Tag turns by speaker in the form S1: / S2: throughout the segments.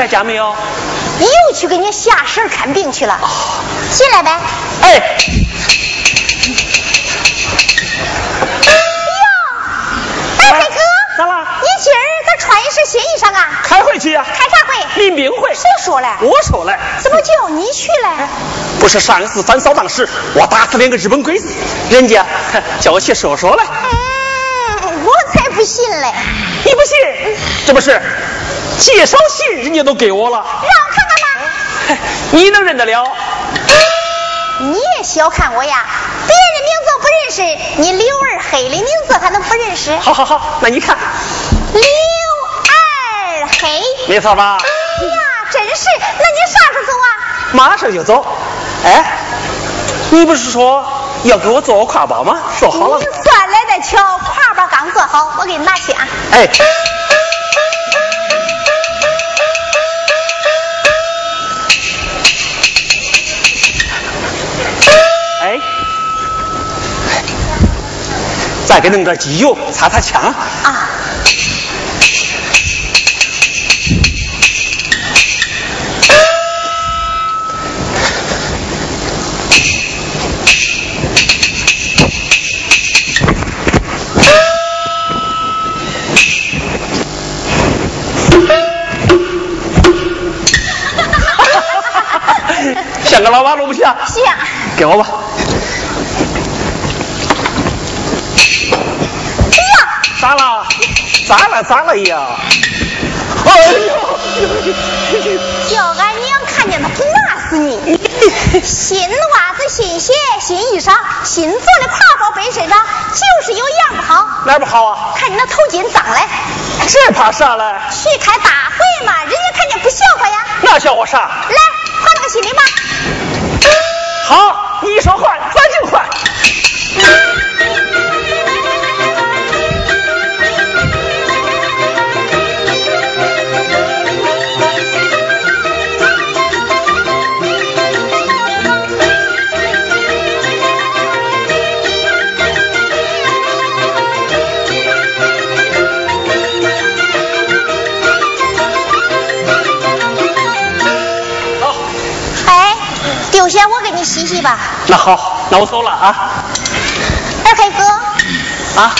S1: 在家没有？
S2: 又去给你下婶看病去了。进来呗。
S1: 哎。
S2: 哎，黑哥，
S1: 咋了？
S2: 你今儿咋穿一身新衣裳啊？
S1: 开会去呀。
S2: 开啥会？
S1: 领兵会。
S2: 谁说了？
S1: 我说了。
S2: 怎么叫你去嘞？
S1: 不是上一次反扫荡时，我打死两个日本鬼子，人家叫我去说说嘞。
S2: 嗯，我才不信嘞。
S1: 你不信？这不是介绍信，人家都给我了。
S2: 让我看看
S1: 吧。你能认得了？
S2: 你也小看我呀！别人名字不认识，你刘二黑的名字还能不认识？
S1: 好好好，那你看，
S2: 刘二黑，
S1: 没错吧？
S2: 哎呀，真是！那你啥时候走啊？
S1: 马上就走。哎，你不是说要给我做个挎包吗？说好了。
S2: 你算来的巧，挎包刚做好，我给你拿去啊。
S1: 哎。再给弄点机油，擦擦枪。
S2: 啊。
S1: 像个老马路不像？
S2: 像。
S1: 给我吧。咋了？咋了？咋了呀？哎呦！
S2: 叫俺娘看见他不骂死你！新袜子、新鞋、新衣裳、新做的挎包背身上，就是有样不好。
S1: 哪不好啊？
S2: 看你那头巾脏嘞。
S1: 这怕啥嘞？
S2: 去开大会嘛，人家看见不笑话呀？
S1: 那笑话啥？
S2: 来，换那个新的吧。
S1: 好，你说换，那好，那我走了啊。
S2: 二黑哥。
S1: 啊。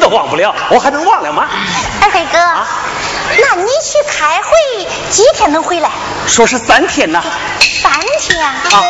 S1: 都忘不了，我还能忘了吗？
S2: 二黑哥，那你去开会几天能回来？
S1: 说是三天呢。
S2: 三天？
S1: 啊。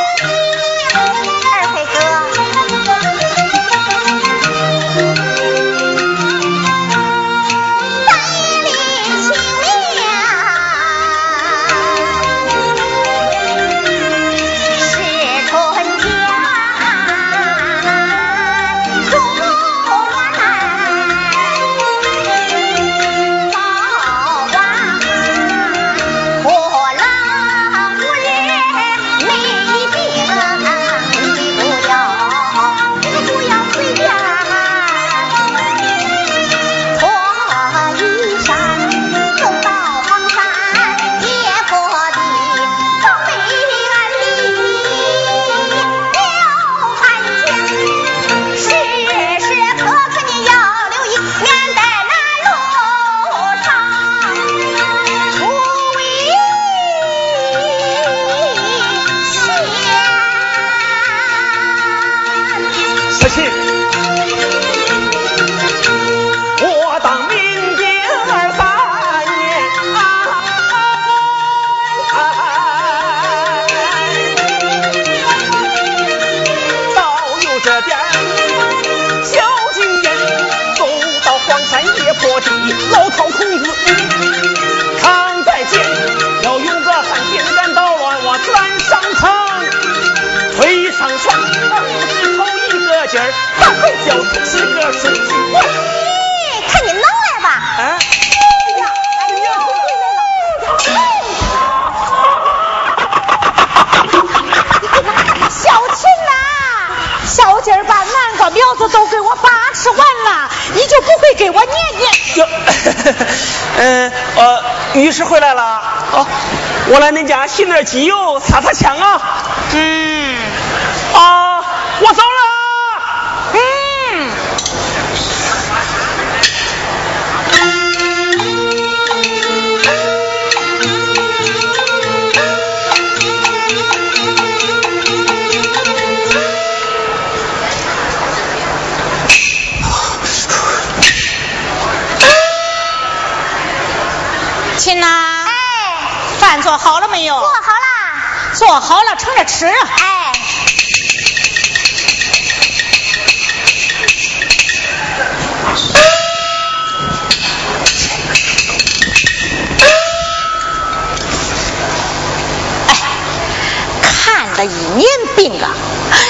S3: 定
S4: 啊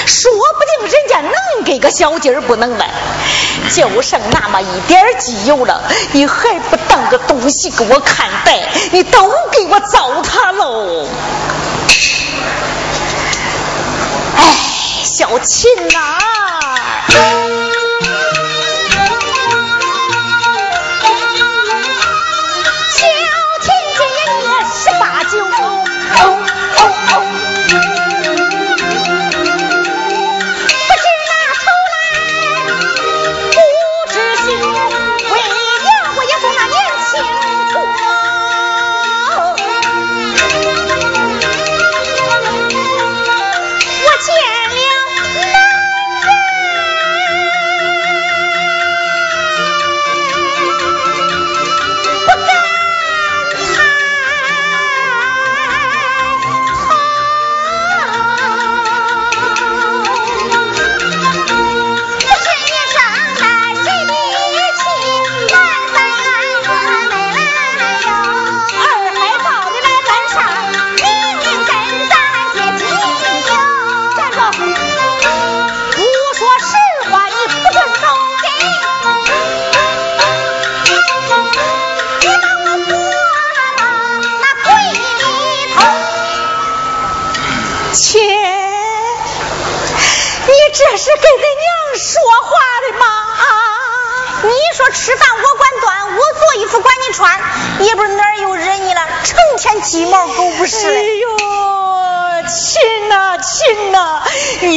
S2: 说不定人家能给个小鸡儿不能卖就剩那么一点机油了你还不当个东西给我看待你都给我糟蹋喽。哎小琴呐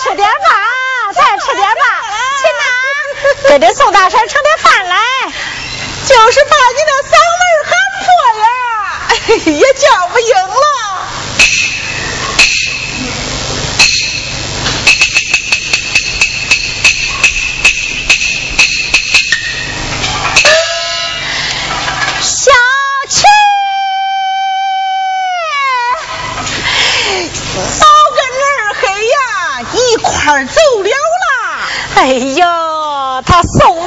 S3: 吃点饭，再吃点饭，亲妈，给这宋大婶盛点饭来。就是把你那嗓门喊破了，也叫不赢了。哎
S4: 呀
S3: 他送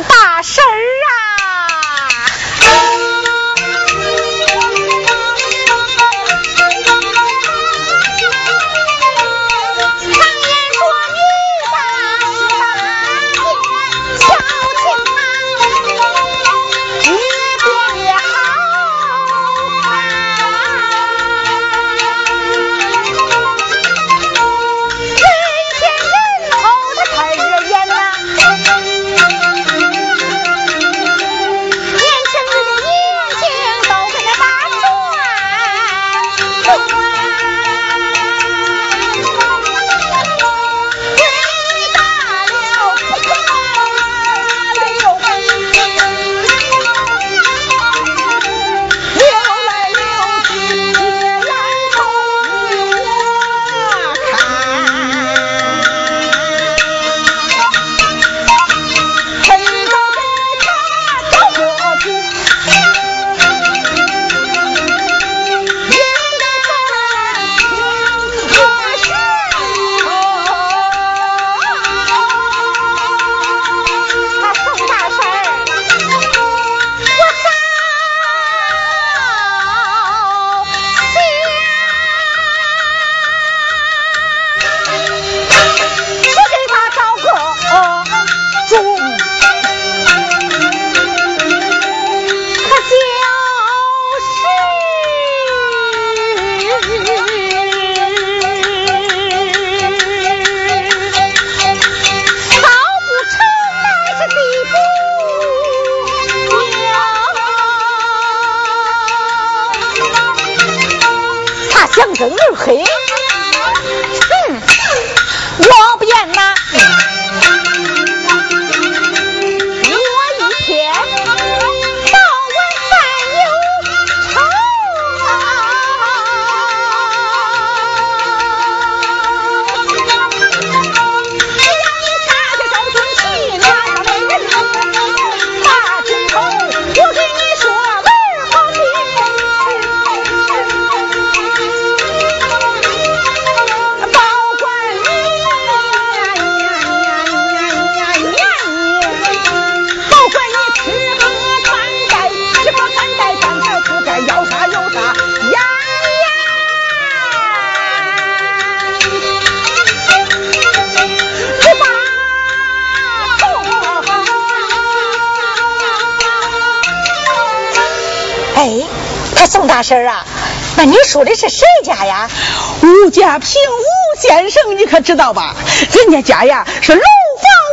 S3: 知道吧？人家家呀是楼房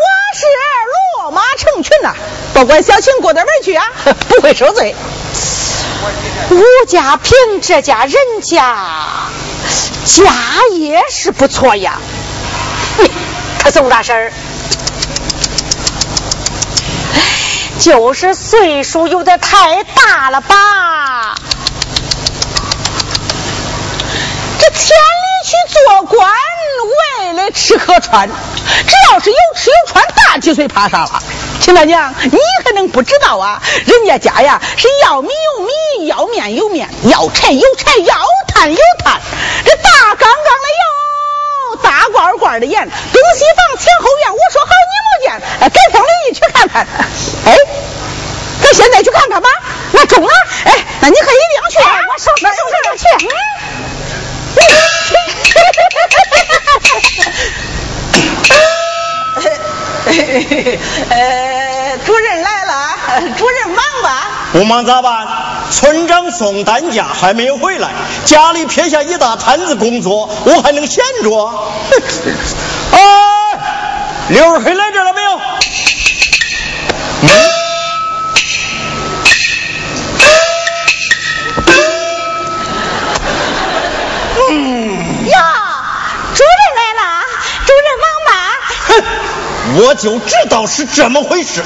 S3: 瓦室，骡马成群呐，不管小情过哪门去啊，不会受罪。
S4: 吴家平这家人家家业是不错呀，可宋大婶儿就是岁数有点太大了吧？
S3: 这天里去做官，为了吃和穿，只要是有吃有穿，大几岁怕啥了？秦大娘，你还能不知道啊？人家家呀是要米有米，要面有面，要柴有柴，要炭有炭。这大缸缸的油，大罐罐的盐，东西房前后院，我说好你没见，改天我一去看看。哎，咱现在去看看吧。那中了，哎，那你可一定去。
S4: 我收拾收拾就去。
S3: 呃，主任来了，主任忙吧？
S5: 不忙咋办？村长送担架还没有回来，家里撇下一大摊子工作，我还能闲着？哎，刘二黑来这了没有？嗯。我就知道是这么回事。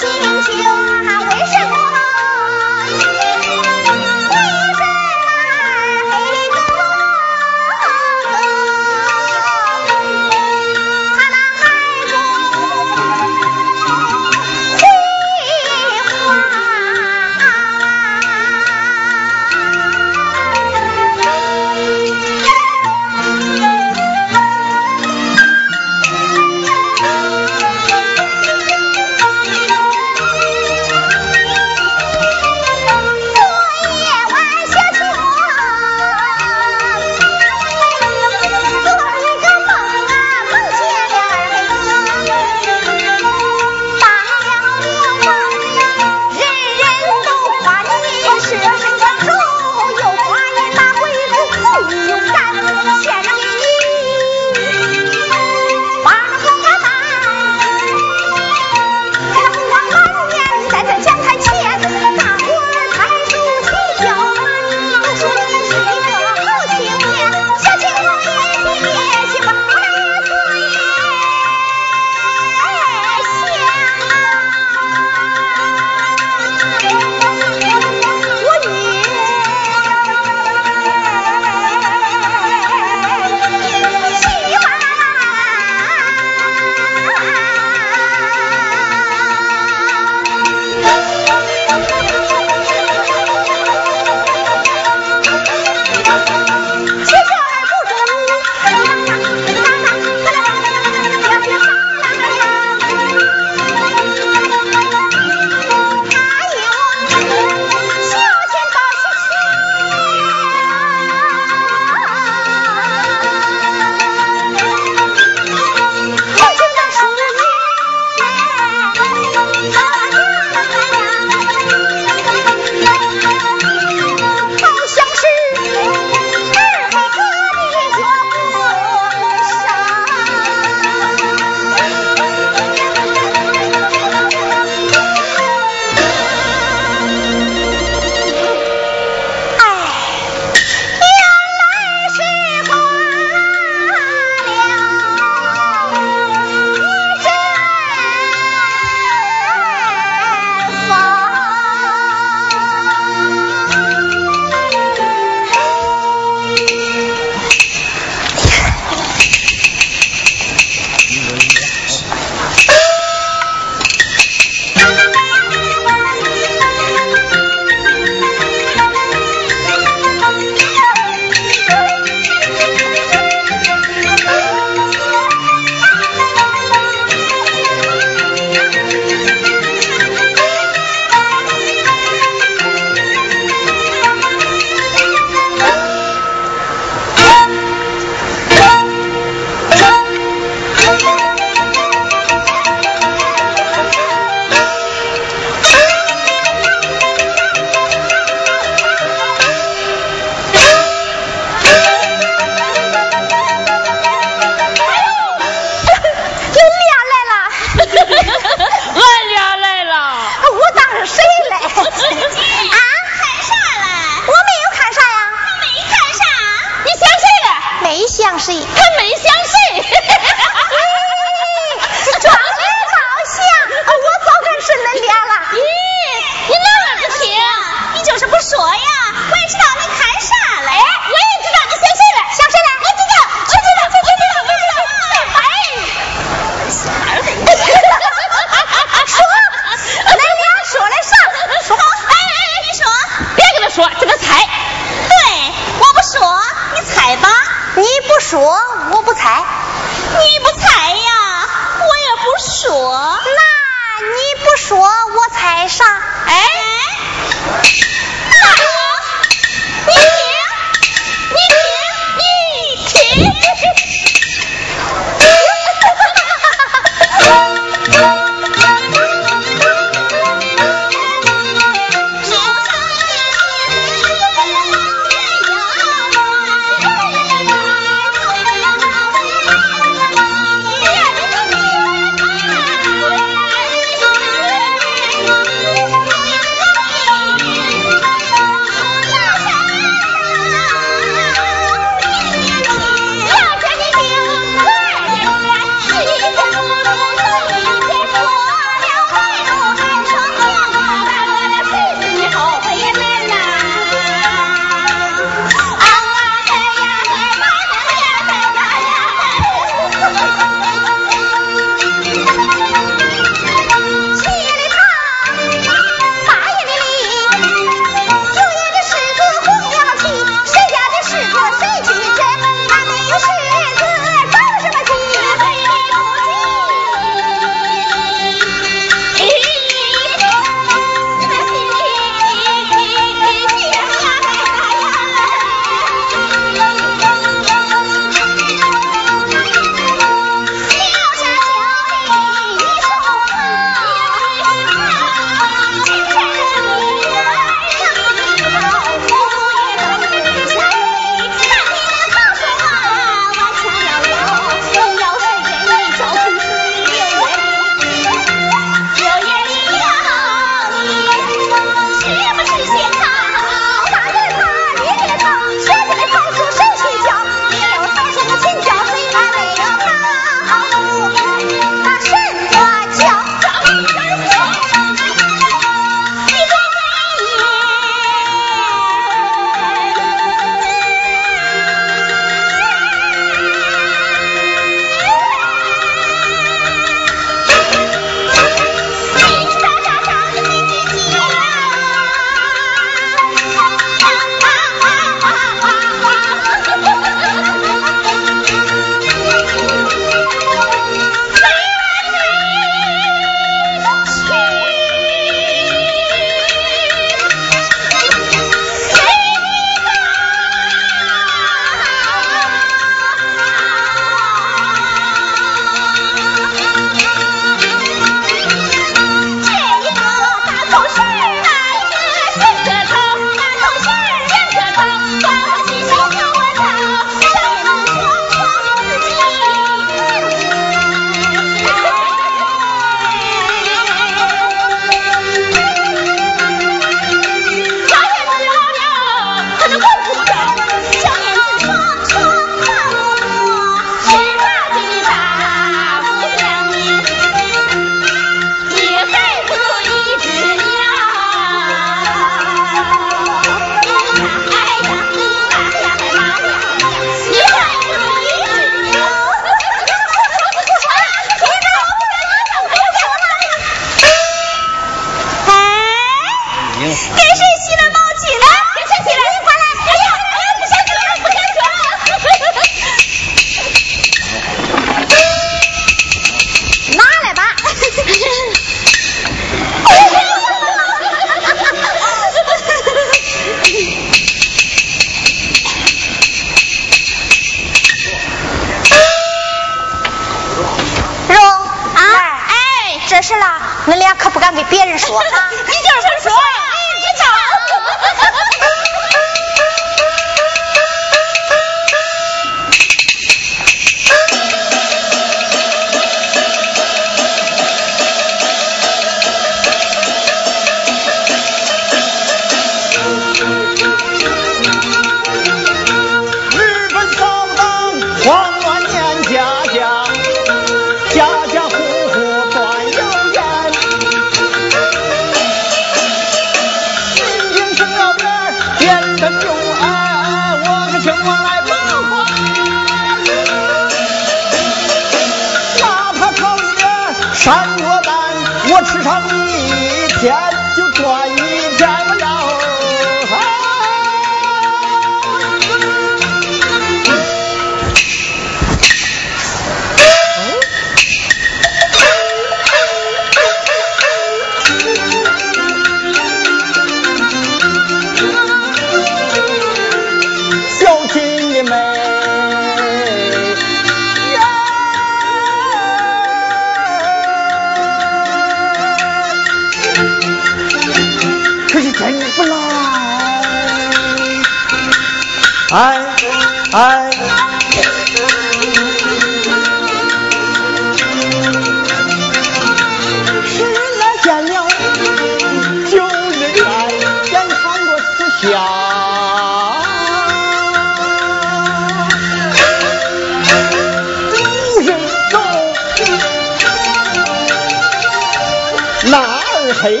S5: 二黑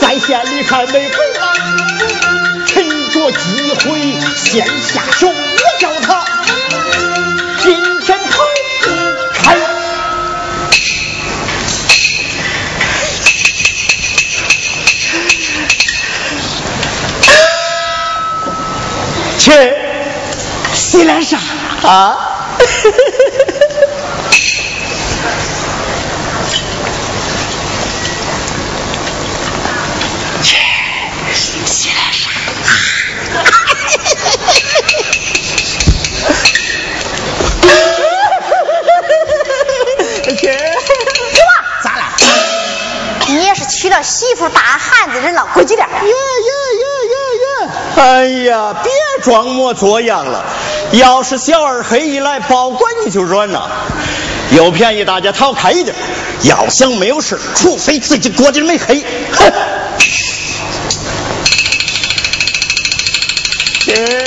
S5: 在县里还没回来，趁着机会先下手，我叫他今天逃不开。去，西来上啊！去，西来上。去，咋了？
S6: 你也是娶了媳妇大汉子人了，规矩点儿。
S5: 呀呀呀呀呀！哎呀，别装模作样了。要是小二黑一来，保管你就软了。有便宜大家逃开一点。要想没有事，除非自己锅底没黑。哼！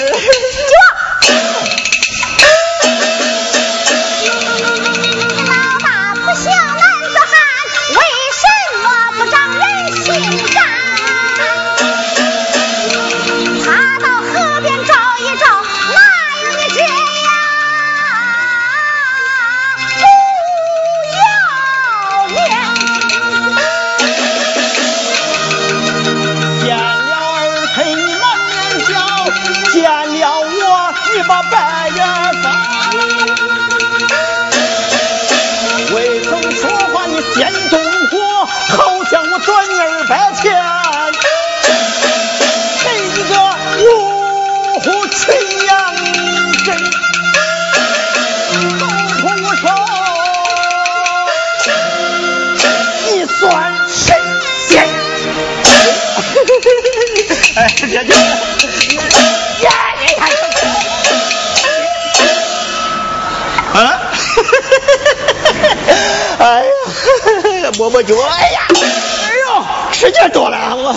S5: 哎，别别，呀，你看，啊，哎呀，摸摸脚，哎呀，哎呦，时间多了，我我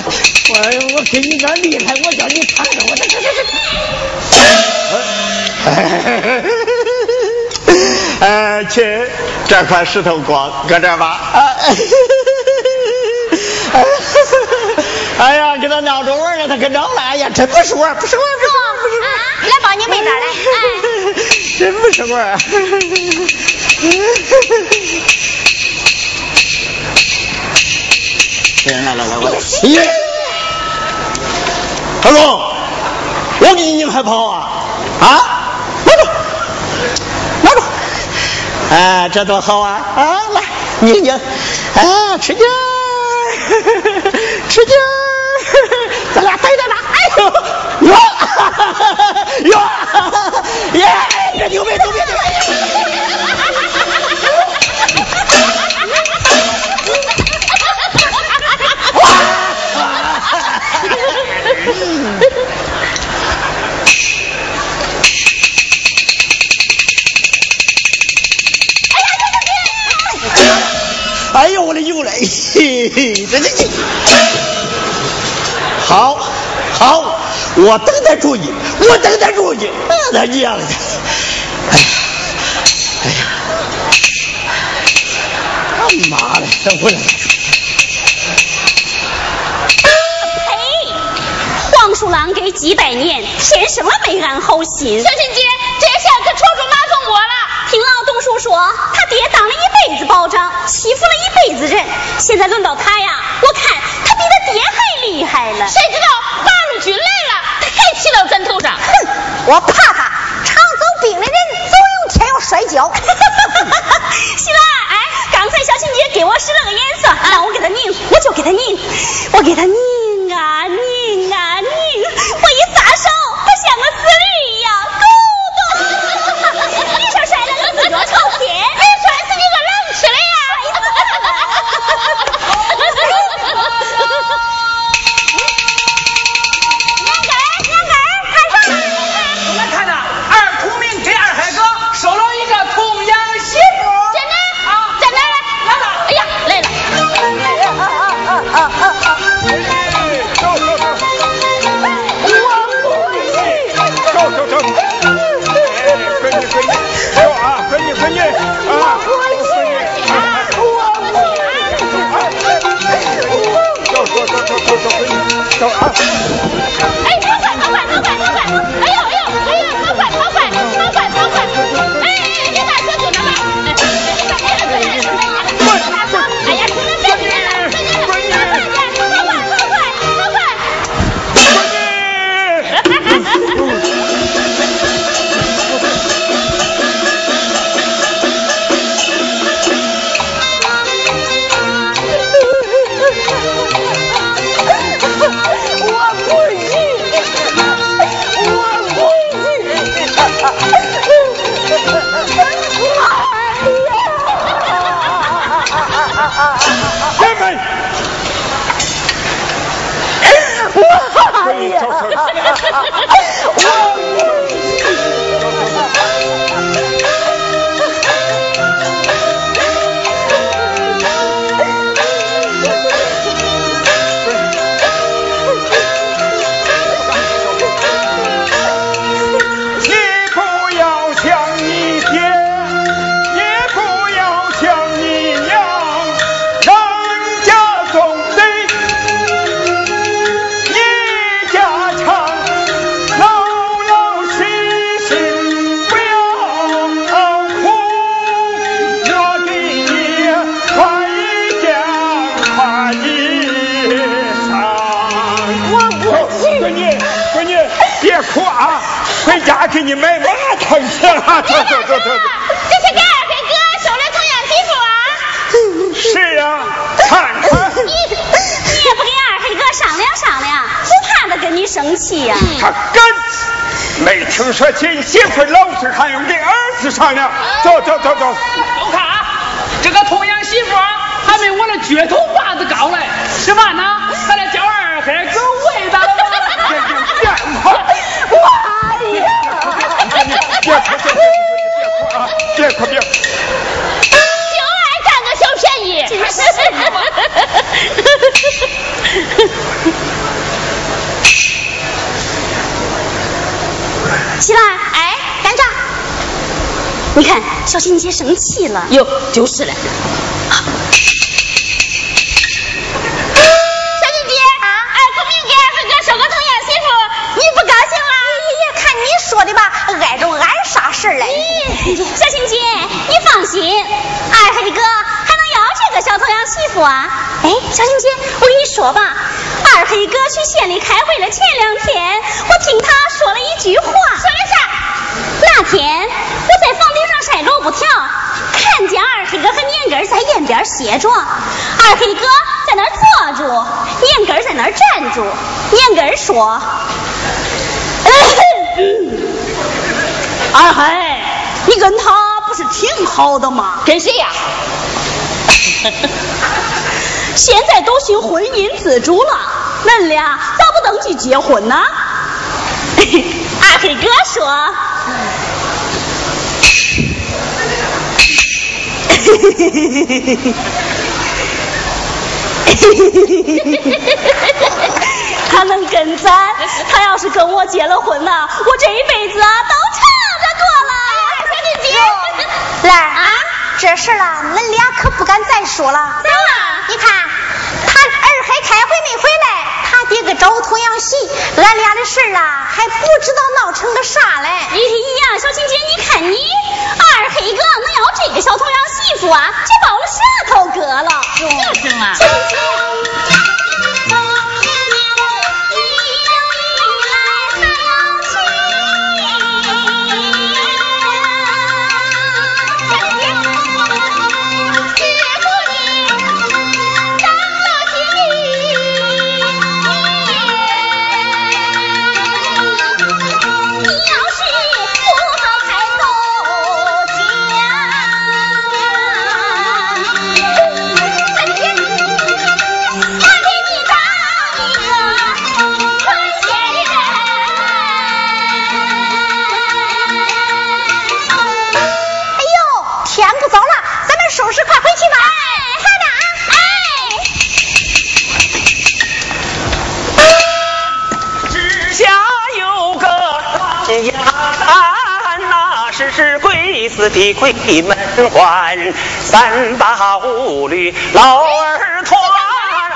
S5: 我给你点厉害，我叫你尝尝，我这。这这这，哎，亲，这块石头光搁这儿吧，啊。哎 呀，给他闹着玩呢，他可着了。哎呀，真不是玩，不是玩，不是玩，不是玩。
S6: 啊，来帮你妹子来，哎。
S5: 真不是玩。来来来来，我来。咦，二龙，我给你拧还跑啊？啊，拿住，拿住。哎，这多好啊！啊，来你拧，啊，吃劲 儿，吃劲儿，咱俩逮着了。哎呦，哟，哟，耶，这牛逼牛逼牛逼！呦我的油嘞！嘿嘿，这这这，好，好，我等得住你，我等得住你，那。他娘的，哎呀，哎呀，他妈的？等会儿。
S6: 呸！黄鼠狼给几百年，填什么没安好心？
S4: 小青姐，这下可戳出马蜂窝了。
S6: 听老董叔说，他爹当了一辈子保长，欺负了一辈子人，现在轮到他呀，我看他比他爹还厉害了。
S4: 谁知道八路军来了，他还骑到咱头上。
S2: 哼，我怕他，常走兵的人总有天要摔跤。
S6: 媳妇，哎，刚才小琴姐给我使了个眼色，让我给他拧，我就给他拧，我给他拧啊拧
S7: 买麻糖去了。走走走走走。
S4: 这是给二黑哥收了童养媳妇啊！
S7: 是啊，看看
S6: 你你也不跟二黑哥商量商量，不怕他跟你生气呀、
S7: 他敢，没听说进媳妇老是还用跟儿子商量。走走走走。
S1: 都看啊，这个童养媳妇啊，还没我那撅头把子高嘞。吃饭呢，还得叫二海哥喂他了。
S7: 这就变化。
S1: 哎呀！
S7: 别哭，别哭，别哭啊！别哭，别哭。
S4: 就爱占个小便宜。
S6: 起来，哎，干啥？你看小青姐生气了。
S4: 哟，就是了。小姐姐，二孔明给二黑哥说个童养媳妇，你不高兴啦？
S2: 爷爷，看你说的吧，碍着俺啥事儿嘞？
S6: 小青姐，你放心，二黑哥还能要这个小童养媳妇啊？哎，小青姐，我跟你说吧，二黑哥去县里开会了前两天，我听他说了一句话。说的啥？那天上晒萝卜条，看见二黑哥和年根在沿边歇着，二黑哥在那儿坐住，年根在那儿站住。年根说。
S3: 二黑，你跟他不是挺好的吗？
S4: 跟谁呀？
S3: 现在都行婚姻自主了，恁俩咋不登记结婚呢？
S6: 二黑哥说。嘿嘿嘿嘿嘿嘿嘿，嘿嘿嘿嘿嘿嘿嘿！他能跟咱？他要是跟我结了婚呢？我这一辈子啊都撑着过了。小姐姐，来啊！
S2: 这事啊，恁俩可不敢再说了。
S6: 走啊？
S2: 你看，他二黑开会没回来。他爹个找童养媳，俺俩的事儿啊，还不知道闹成个啥嘞。
S6: 哎呀，小青姐，你看你二黑哥能要这个小童养媳妇啊，这把我舌头割了。
S4: 就是嘛
S6: 是
S1: 鬼子的鬼门关，三八五律老儿团，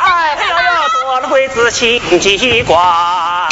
S1: 哎呀呀，做了鬼子心机关。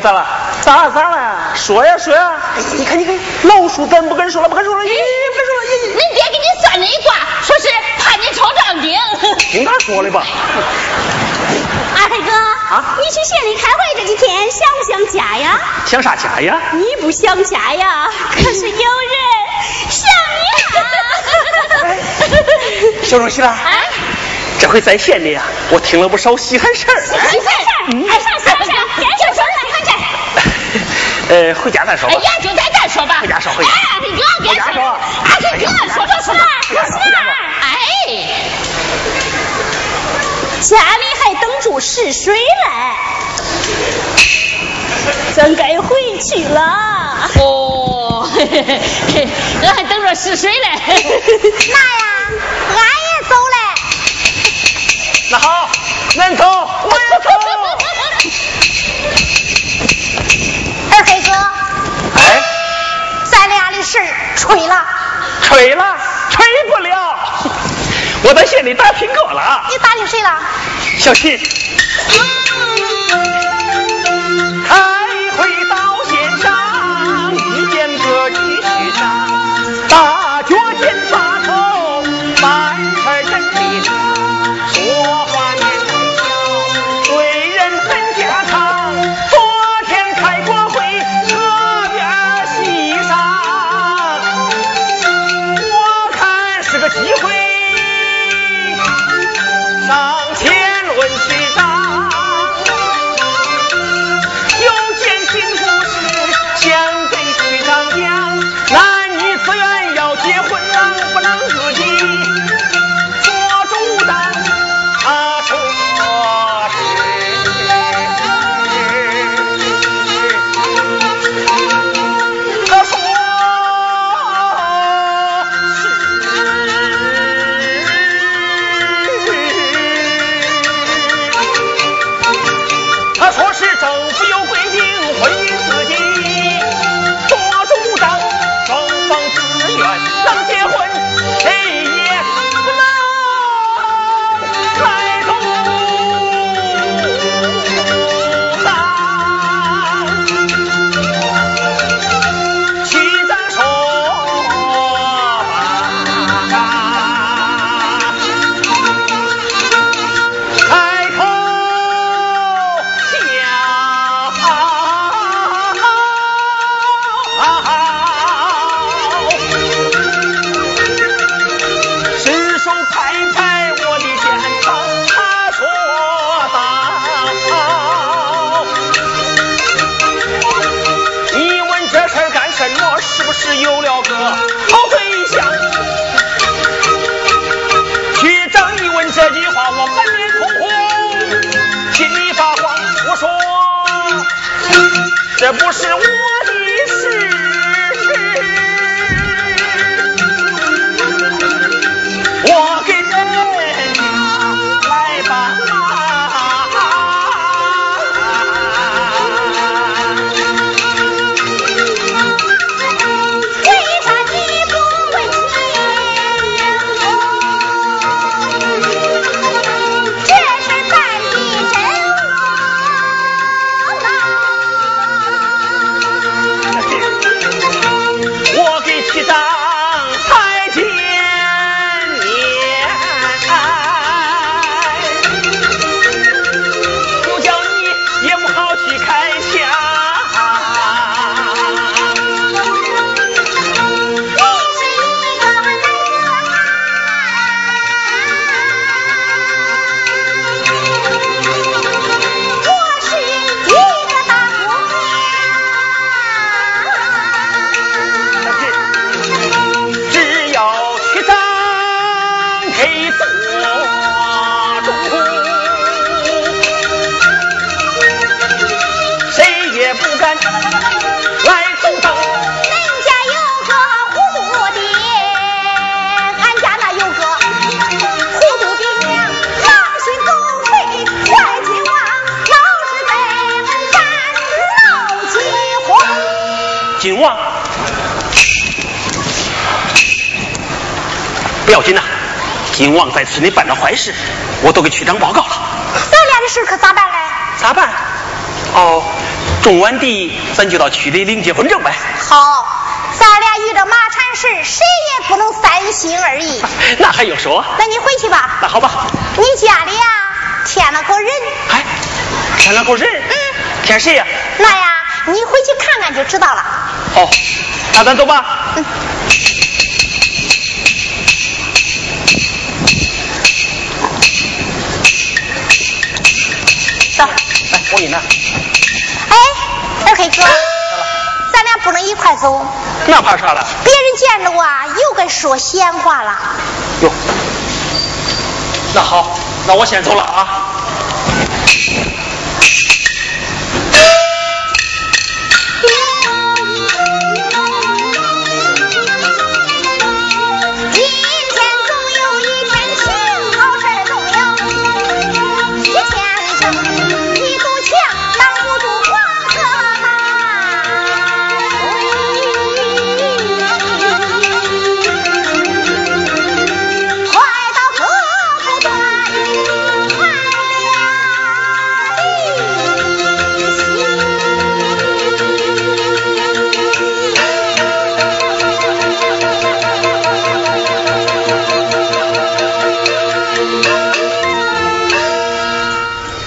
S1: 咋了？咋了咋了？说呀说呀！哎你看你看，老鼠咱不敢说了，不敢说了，咦，不敢说了，咦
S4: 人爹给你算了一卦，说是怕你抄账丁。
S1: 听他说的吧？
S6: 二黑哥，
S1: 啊
S6: 你去县里开会这几天想不想家呀？
S1: 想啥家呀？
S6: 你不想家呀？可是有人想你啊！
S1: 小荣喜了，
S6: 哎，
S1: 这回在县里啊，我听了不少稀罕事儿。
S6: 稀罕事儿，哎，啥啥啥？先说说来看看。
S1: 呃，回家再说吧。
S4: 哎呀，就在这说吧。
S1: 回家说回家
S4: 哎，哥，别
S1: 回家说
S4: 二黑哥，说说说。
S1: 回家说回家说
S4: 哎，
S6: 家里 还等着试水嘞，咱该回去了。
S4: 哦，嘿嘿嘿，俺还等着试水嘞。
S2: 那呀，
S1: 我在县里打苹果了，
S2: 你打给谁了？
S1: 小琴。这不是我不要紧呐，金旺在村里办了坏事，我都给区长报告了。
S2: 咱俩的事可咋办嘞？
S1: 咋办？哦，种完地，咱就到区里领结婚证呗。
S2: 好，咱俩遇着麻缠事，谁也不能三心二意。
S1: 那还用说？
S2: 那你回去吧。
S1: 那好吧。
S2: 你家里呀添了个人，
S1: 哎，添了个人。
S2: 嗯。
S1: 添谁呀？
S2: 那呀，你回去看看就知道了。
S1: 好，那咱走吧。
S2: 嗯。
S1: 你拿。
S2: 哎，二黑哥，咱俩不能一块走。
S1: 那怕啥了？
S2: 别人见着我啊，又该说闲话了。
S1: 哟，那好，那我先走了啊。